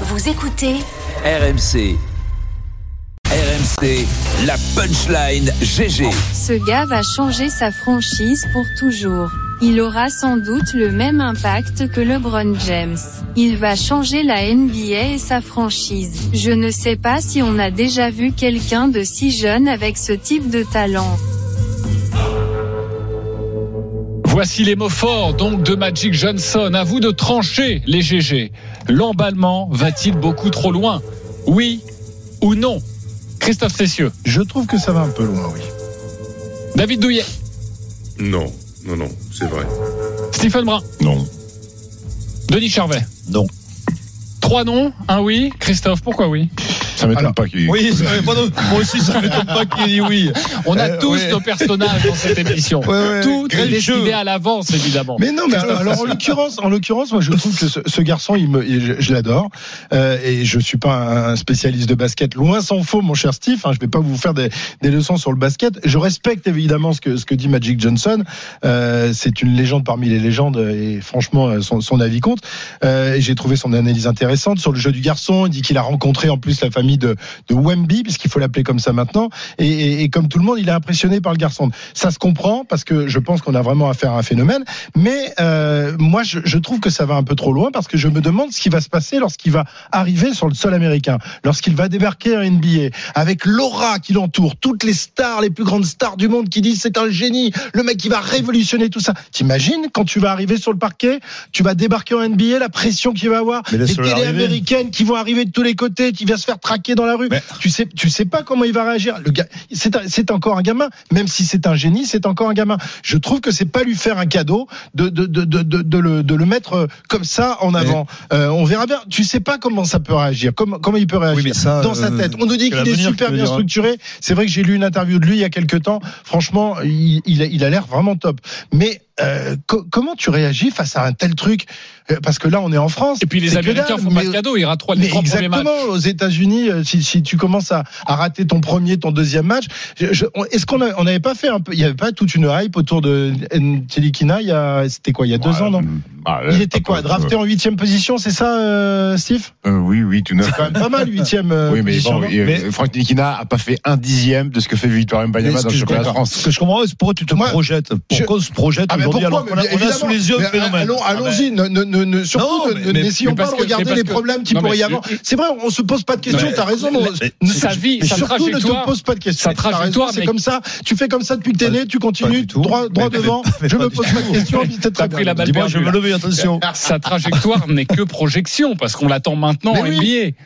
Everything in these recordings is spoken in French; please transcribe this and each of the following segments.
Vous écoutez RMC. RMC, la punchline GG. Ce gars va changer sa franchise pour toujours. Il aura sans doute le même impact que LeBron James. Il va changer la NBA et sa franchise. Je ne sais pas si on a déjà vu quelqu'un de si jeune avec ce type de talent. Voici les mots forts donc de Magic Johnson. À vous de trancher les GG. L'emballement va-t-il beaucoup trop loin? Oui ou non? Christophe Cessieux. Je trouve que ça va un peu loin, oui. David Douillet. Non, non, non, c'est vrai. Stephen Brun. Non. Denis Charvet. Non. Trois noms, un oui. Christophe, pourquoi oui? Ça m'étonne pas qu'il Oui, moi aussi, ça m'étonne pas qu'il ait dit oui. On a Euh, tous nos personnages dans cette émission. Tout est décidé à l'avance, évidemment. Mais non, mais alors, en l'occurrence, en l'occurrence, moi je trouve que ce, garçon, il me, je, l'adore, euh, et je suis pas un spécialiste de basket, loin s'en faut, mon cher Steve. Hein, je vais pas vous faire des, leçons sur le basket. Je respecte évidemment ce que ce que dit Magic Johnson. Euh, c'est une légende parmi les légendes, et franchement, son, son avis compte. Euh, et j'ai trouvé son analyse intéressante sur le jeu du garçon. Il dit qu'il a rencontré en plus la famille de, de Wemby, puisqu'il faut l'appeler comme ça maintenant. Et, et, et comme tout le monde, il est impressionné par le garçon. Ça se comprend parce que je pense qu'on a vraiment affaire à un phénomène. Mais euh, moi, je, je trouve que ça va un peu trop loin parce que je me demande ce qui va se passer lorsqu'il va arriver sur le sol américain, lorsqu'il va débarquer en NBA avec l'aura qui l'entoure, toutes les stars, les plus grandes stars du monde qui disent c'est un génie, le mec qui va révolutionner tout ça. T'imagines quand tu vas arriver sur le parquet, tu vas débarquer en NBA, la pression qu'il va avoir, les télé américaines qui vont arriver de tous les côtés, qui va se faire traquer dans la rue. Mais- Tu sais, tu sais pas comment il va réagir. Le gars, c'est encore un gamin, même si c'est un génie, c'est encore un gamin. Je trouve que c'est pas lui faire un cadeau de de de de, le de le mettre euh, comme ça en avant. Euh, on verra bien. Tu sais pas comment ça peut réagir, comment comment il peut réagir Oui, ça, dans sa euh, tête. On nous dit qu'il est super bien hein. structuré. C'est vrai que j'ai lu une interview de lui il y a quelques temps. Franchement, il il a il a l'air vraiment top. Mais euh, co- comment tu réagis face à un tel truc? Euh, Parce que là, on est en France. Et puis les Américains dalle, font pas de cadeau. Il rate trois, les trois premiers matchs. exactement, aux États-Unis, euh, si, si tu commences à, à rater ton premier, ton deuxième match, est-ce qu'on n'avait pas fait un peu, il y avait pas toute une hype autour de Telikina il y a, c'était quoi, il y a deux ans, non? Ah, Il était quoi, drafté en huitième position, c'est ça, euh, Steve? Euh, oui, oui, tout neuf. C'est quand même pas mal, huitième euh, Oui, mais position. bon, et, Mais- euh, Franck Nikina a pas fait un dixième de ce que fait Victor Mbanyama dans ce le que je championnat de France. Ce que je comprends, c'est pourquoi tu te Moi, projettes. je- Pourquoi on se projette Ah, aujourd'hui alors qu'on a, on a sous les yeux le phénomène allons- Ah, Allons-y, ne, ne, ne, surtout n'essayons pas de regarder les problèmes qu'il Non, pourrait y avoir. C'est vrai, on se pose pas de questions, t'as raison. sa vie, sa surtout, ne te pose pas de questions. C'est comme ça. Tu fais comme ça depuis que t'es né, tu continues droit, devant. Je me pose pas de questions. c'est très bien. la balle Dis-moi, je vais me perdue. Attention. Sa trajectoire n'est que projection parce qu'on l'attend maintenant en oui. NBA.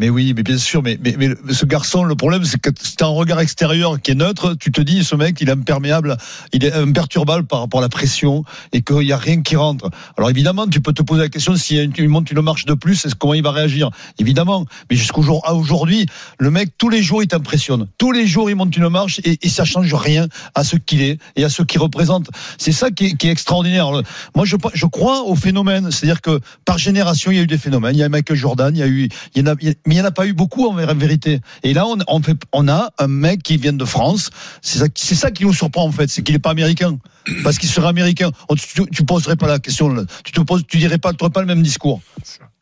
Mais oui, mais bien sûr, mais, mais, mais ce garçon, le problème, c'est que si t'as un regard extérieur qui est neutre, tu te dis, ce mec, il est imperméable, il est imperturbable par rapport à la pression et qu'il n'y a rien qui rentre. Alors évidemment, tu peux te poser la question il monte une marche de plus, est-ce comment il va réagir? Évidemment, mais jusqu'au jour à aujourd'hui, le mec, tous les jours, il t'impressionne. Tous les jours, il monte une marche et, et ça change rien à ce qu'il est et à ce qu'il représente. C'est ça qui est, extraordinaire. Moi, je, crois au phénomène, c'est-à-dire que par génération, il y a eu des phénomènes. Il y a Michael Jordan, il y a eu, en a, il mais il n'y en a pas eu beaucoup en vé- vérité. Et là, on, on, fait, on a un mec qui vient de France. C'est ça, c'est ça qui nous surprend en fait, c'est qu'il n'est pas américain. Parce qu'il serait américain, on- tu, tu poserais pas la question, là. tu te poses, tu dirais pas, tu pas le même discours.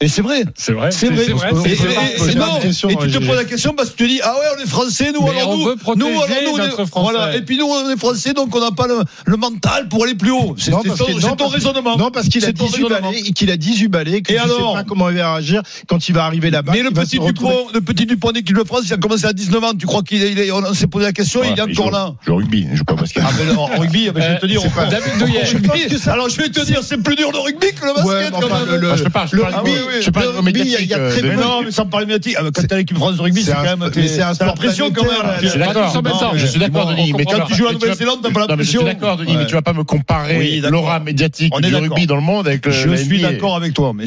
Et c'est vrai. C'est vrai. C'est vrai. Et, et- et- non, et tu te poses la question parce que tu te dis ah ouais on est français nous Mais alors on nous nous alors nous on est- voilà et puis nous on est français donc on n'a pas le, le mental pour aller plus haut c'est ton, non, ton parce que- raisonnement Non, parce qu'il a C'est ton 18 raisonnement. balais, qu'il a 18 balais, que Et tu alors sais pas comment il va réagir quand il va arriver là-bas. mais le va petit Dupont le petit Dupont d'équipe de France il a commencé à 19 ans tu crois qu'il est, on s'est posé la question il est encore là Je joue au rugby, je joue pas au basket. ah mais en rugby je vais te dire Euh, on- David Douillet. Je pense que ça- alors je vais te dire c'est plus dur le rugby que le basket quand même. le- Ah, je parle, je le rugby, oui, je parle rugby, il y a- médiatique, très euh, mais peu non, mais sans parler médiatique, quand t'es à l'équipe France de rugby, C'est quand même. c'est un sport la pression quand même. Je suis d'accord. Pas. Je suis d'accord, Denis. Mais pas. Quand tu joues à Nouvelle-Zélande, t'as pas la Non, mais je suis pression. d'accord, Denis, mais tu vas pas me comparer l'aura médiatique du rugby dans le monde avec le. Je suis d'accord avec toi. Mais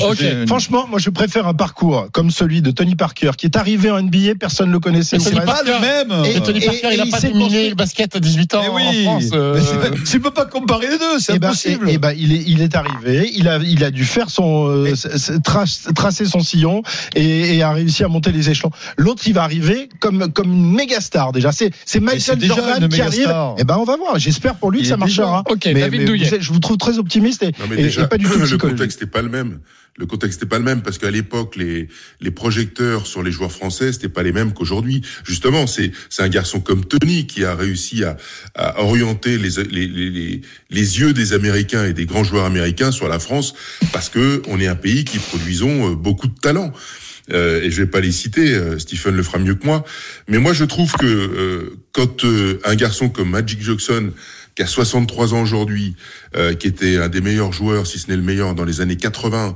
Franchement, moi je préfère un parcours comme celui de Tony Parker qui est arrivé en NBA, personne ne le connaissait. Tony reste. pas le même. Et- Et Tony et- Parker, et il a il pas dominé le basket à 18 ans Mais oui, en France. euh, c'est- tu peux pas comparer les deux, c'est Eh ben, impossible. et- eh ben, il est, il est arrivé, il a, il a dû faire son, euh, tra- tracer son sillon et, et a réussi à monter les échelons. L'autre, il va arriver comme, comme une méga star déjà. C'est, c'est c'est Michael déjà Jordan qui arrive. star. Eh ben, on va voir. J'espère pour lui Il que ça déjà- marchera. Ok, mais, David mais Douillet. vous êtes- je vous trouve très optimiste et, Non, mais et- déjà, et pas du tout le contexte n'est pas le même. Le contexte n'était pas le même parce qu'à l'époque, les, les projecteurs sur les joueurs français, c'était pas les mêmes qu'aujourd'hui. Justement, c'est c'est un garçon comme Tony qui a réussi à, à orienter les, les, les, les yeux des Américains et des grands joueurs américains sur la France parce que on est un pays qui produisons euh, beaucoup de talents. Euh, et je vais pas les citer, euh, Stephen le fera mieux que moi. Mais moi, je trouve que euh, quand euh, un garçon comme Magic Johnson, qui a 63 ans aujourd'hui, euh, qui était un des meilleurs joueurs, si ce n'est le meilleur, dans les années 80,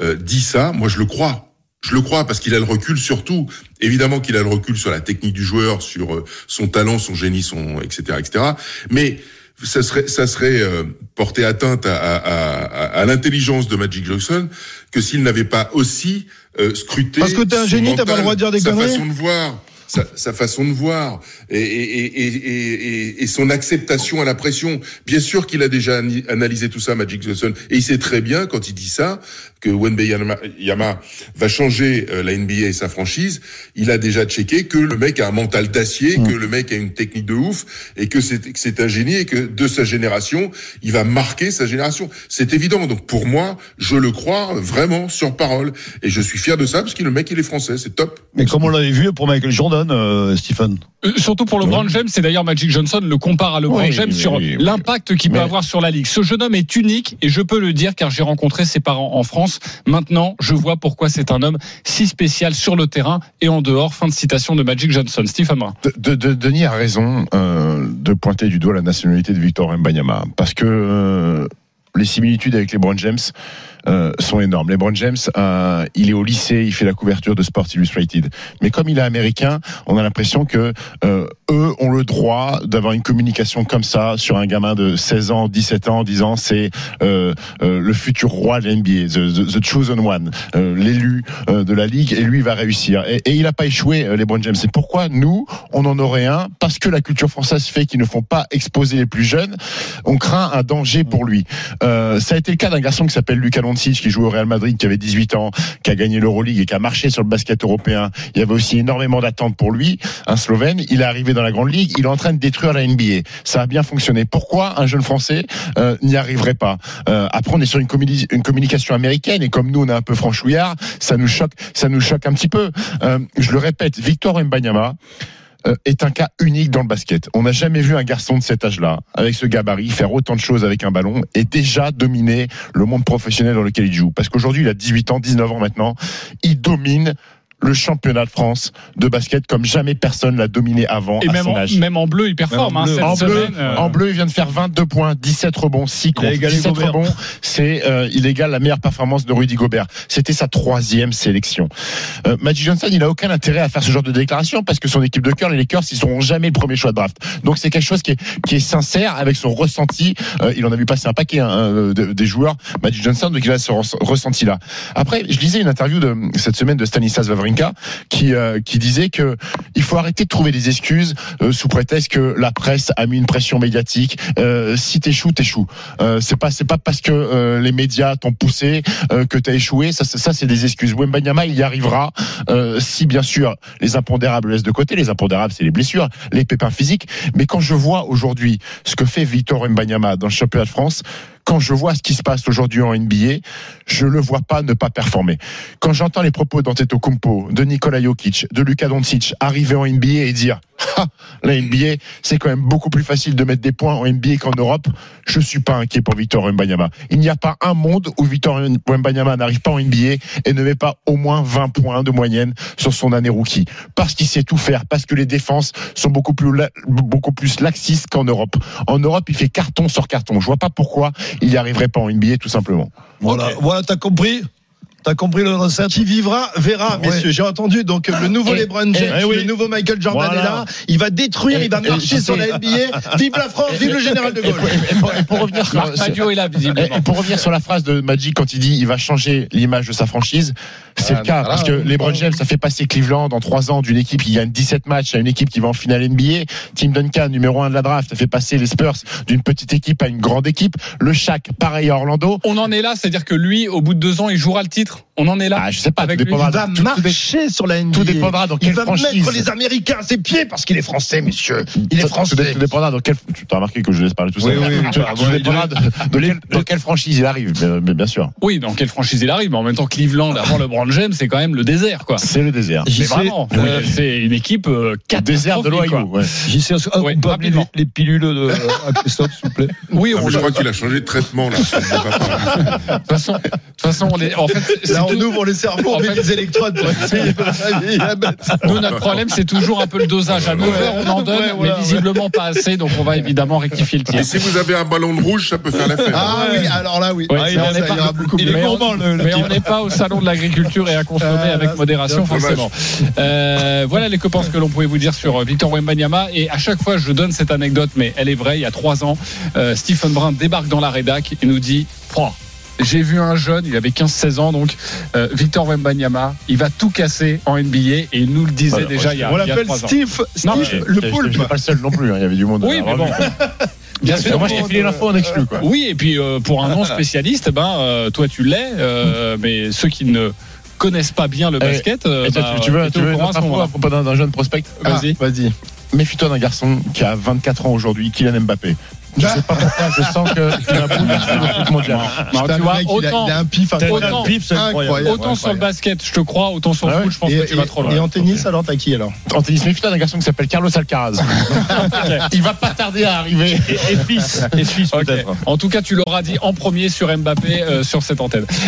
euh, dit ça, moi je le crois. Je le crois parce qu'il a le recul surtout. Évidemment qu'il a le recul sur la technique du joueur, sur euh, son talent, son génie, son etc. etc. Mais ça serait, ça serait euh, porter atteinte à, à, à, à l'intelligence de Magic Johnson que s'il n'avait pas aussi euh, scruté. Parce que t'es un génie, t'as pas le droit de dire des sa conneries façon de voir. Sa, sa façon de voir et, et, et, et, son acceptation à la pression. Bien sûr qu'il a déjà analysé tout ça, Magic Johnson, et il sait très bien quand il dit ça que Wenbeyama Yama va changer euh, la NBA et sa franchise. Il a déjà checké que le mec a un mental d'acier, Mm. que le mec a une technique de ouf, et que c'est que c'est un génie et que de sa génération, il va marquer sa génération. C'est évident. Donc pour moi, je le crois vraiment sur parole, et je suis fier de ça parce que le mec il est français, c'est top. Mais comme on l'avait vu pour Michael Jordan, euh, Stephen. Euh, Surtout pour LeBron James, c'est d'ailleurs Magic Johnson le compare à LeBron Oui, James sur oui, oui. l'impact qu'il peut Mais- avoir sur la ligue. Ce jeune homme est unique et je peux le dire car j'ai rencontré ses parents en France. Maintenant, je vois pourquoi c'est un homme si spécial sur le terrain et en dehors. Fin de citation de Magic Johnson. De- de- Denis a raison euh, de pointer du doigt la nationalité de Victor Mbanyama parce que euh, les similitudes avec les Brown James euh, sont énormes. LeBron James, euh, il est au lycée, il fait la couverture de Sports Illustrated. Mais comme il est américain, on a l'impression que euh, eux ont le droit d'avoir une communication comme ça sur un gamin de 16 ans, 17 ans, disant c'est euh, euh, le futur roi de la NBA, the, the- chosen one, euh, l'élu de la ligue, et lui va réussir. Et, et il n'a pas échoué, LeBron James. C'est pourquoi nous, on en aurait un parce que la culture française fait qu'ils ne font pas exposer les plus jeunes. On craint un danger pour lui. Euh, ça a été le cas d'un garçon qui s'appelle Luka Doncic qui joue au Real Madrid, qui avait 18 ans, qui a gagné l'Euroleague et qui a marché sur le basket européen. Il y avait aussi énormément d'attentes pour lui, un Slovène. Il est arrivé dans la grande ligue, il est en train de détruire la NBA. Ça a bien fonctionné. Pourquoi un jeune Français euh, n'y arriverait pas? Euh, Après, on est sur une, communi- une communication américaine et comme nous, on est un peu franchouillard, ça nous choque, ça nous choque un petit peu. Euh, je le répète, Victor Mbanyama est un cas unique dans le basket. On n'a jamais vu un garçon de cet âge-là, avec ce gabarit, faire autant de choses avec un ballon et déjà dominer le monde professionnel dans lequel il joue. Parce qu'aujourd'hui, il a 18 ans, 19 ans maintenant, il domine le championnat de France de basket comme jamais personne l'a dominé avant Et à même son en, âge. même en bleu, il performe. En hein, bleu. cette En bleu, semaine, euh, en bleu, il vient de faire 22 points, 17 rebonds, 6 Il a contre. égalé 17 Gobert. rebonds, c'est euh, il égale la meilleure performance de Rudy Gobert. C'était sa troisième sélection. Euh, Magic Johnson, il a aucun intérêt à faire ce genre de déclaration parce que son équipe de cœur, les Lakers, ils seront jamais le premier choix de draft. Donc c'est quelque chose qui est, qui est sincère avec son ressenti. Euh, il en a vu passer un paquet hein, euh, de- des joueurs, Magic Johnson, donc il a ce res- ressenti-là. Après, je lisais une interview de cette semaine de Stanislas Wawrinka qui euh, qui disait que il faut arrêter de trouver des excuses euh, sous prétexte que la presse a mis une pression médiatique. Euh, si t'échoues, t'échoues. Euh, c'est pas c'est pas parce que euh, les médias t'ont poussé euh, que t'as échoué. Ça, ça c'est des excuses. Wembanyama, il y arrivera euh, si bien sûr les impondérables laissent de côté. Les impondérables, c'est les blessures, les pépins physiques. Mais quand je vois aujourd'hui ce que fait Victor Wembanyama dans le championnat de France, quand je vois ce qui se passe aujourd'hui en NBA, je le vois pas ne pas performer. Quand j'entends les propos d'Antetokounmpo, de Nikola Jokic, de Luka Doncic arriver en NBA et dire ah, la NBA, c'est quand même beaucoup plus facile de mettre des points en NBA qu'en Europe, je suis pas inquiet pour Victor Wembanyama. Il n'y a pas un monde où Victor Wembanyama n'arrive pas en NBA et ne met pas au moins 20 points de moyenne sur son année rookie. Parce qu'il sait tout faire, parce que les défenses sont beaucoup plus, beaucoup plus laxistes qu'en Europe. En Europe, il fait carton sur carton. Je vois pas pourquoi il n'y arriverait pas en NBA, tout simplement. Voilà, voilà t'as compris? T'as compris le recette Qui vivra verra, Ouais. messieurs. J'ai entendu donc le nouveau Et- LeBron James, et- eh oui. le nouveau Michael Jordan Voilà. est là. Il va détruire, Et- il va et- marcher et- sur la NBA. Vive la France, vive le général de Gaulle. pour, et pour- revenir sur, Marc Madio est là, et- visiblement. et pour revenir sur la phrase de Magic quand il dit il va changer l'image de sa franchise, c'est le cas parce que LeBron James a fait passer Cleveland en trois ans d'une équipe qui gagne 17 matchs à une équipe qui va en finale NBA. Tim Duncan, numéro un de la draft, a fait passer les Spurs d'une petite équipe à une grande équipe. Le Shaq, pareil à Orlando. On en est là, c'est-à-dire que lui, au bout de deux ans, il jouera le titre. titre On en est là. Ah, je sais pas, Avec tout. Il va tout- tout marcher sur la NBA. tout dépendra dans Il quelle va franchise. mettre les Américains à ses pieds parce qu'il est français, messieurs. Il est Tout- français. Tout, tout dépendra dans quel. Tu as remarqué que je laisse parler tout seul. oui, oui. Tout, Ah, tout dépendra de, de quelle, dans quelle franchise il arrive, bien, bien sûr. Oui, dans quelle franchise il arrive, mais en même temps, Cleveland avant LeBron James, c'est quand même le désert, quoi. C'est le désert. Mais vraiment, euh, euh, c'est une équipe euh, Le désert de l'Ohio. ouais. Oui, peut appeler les, rapidement. les pilules de, à Christophe, s'il vous plaît Oui, Ah, on mais je crois qu'il a changé de traitement là. ça va de toute façon, de toute façon, on est, en fait, Là, on tout- ouvre les cerveaux, on En met fait- des électrodes pour essayer de réveiller la bête. Nous, notre problème, c'est toujours un peu le dosage. À 9h, on en donne, Ouais, voilà, mais visiblement pas assez, donc on va évidemment rectifier le tir. Mais si vous avez un ballon de rouge, ça peut faire l'affaire. Ah oui, alors là, oui. Ouais, ça pas- ira beaucoup il mieux. est mais on- gourmand, le- le Mais on n'est pas au salon de l'agriculture et à consommer Ah, avec là, modération, forcément. Euh, voilà les copains ce que l'on pouvait vous dire sur euh, Victor Wembanyama. Et à chaque fois, je donne cette anecdote, mais elle est vraie. Il y a trois ans, euh, Stephen Brun débarque dans la rédac et nous dit Pouah, j'ai vu un jeune, il avait 15-16 ans, donc euh, Victor Wembanyama, il va tout casser en NBA et il nous le disait Voilà, déjà il y a, On il y a l'appelle. Steve, Non, mais- Steve le poulpe. Je suis pas le seul non plus. hein, Il y avait du monde. Oui, mais bon. Bien sûr. Moi, je t'ai filé l'info en exclu. Quoi. Oui, et puis euh, pour un non spécialiste, ben euh, toi tu l'es, euh, mais ceux qui ne connaissent pas bien le Eh, basket, Et toi, bah, tu, tu veux, tu veux une à info propos d'un jeune prospect? Ah, Vas-y. Vas-y. Méfie-toi d'un garçon qui a 24 ans aujourd'hui, Kylian Mbappé. Je sais pas pourquoi, je sens que un bout de foot mondial. Non, Putain, tu le vois, mec, il a- autant, il a un pif Autant- incroyable. pif, c'est incroyable. autant sur le basket, je te crois, autant sur le Ah ouais. foot, je pense Et, que tu vas trop loin. et en tennis, alors t'as qui alors En tennis, méfie-toi d'un garçon qui s'appelle Carlos Alcaraz. Il va pas tarder à arriver. Et fils, et fils Ok. peut-être. En tout cas, tu l'auras dit en premier sur Mbappé euh, sur cette antenne.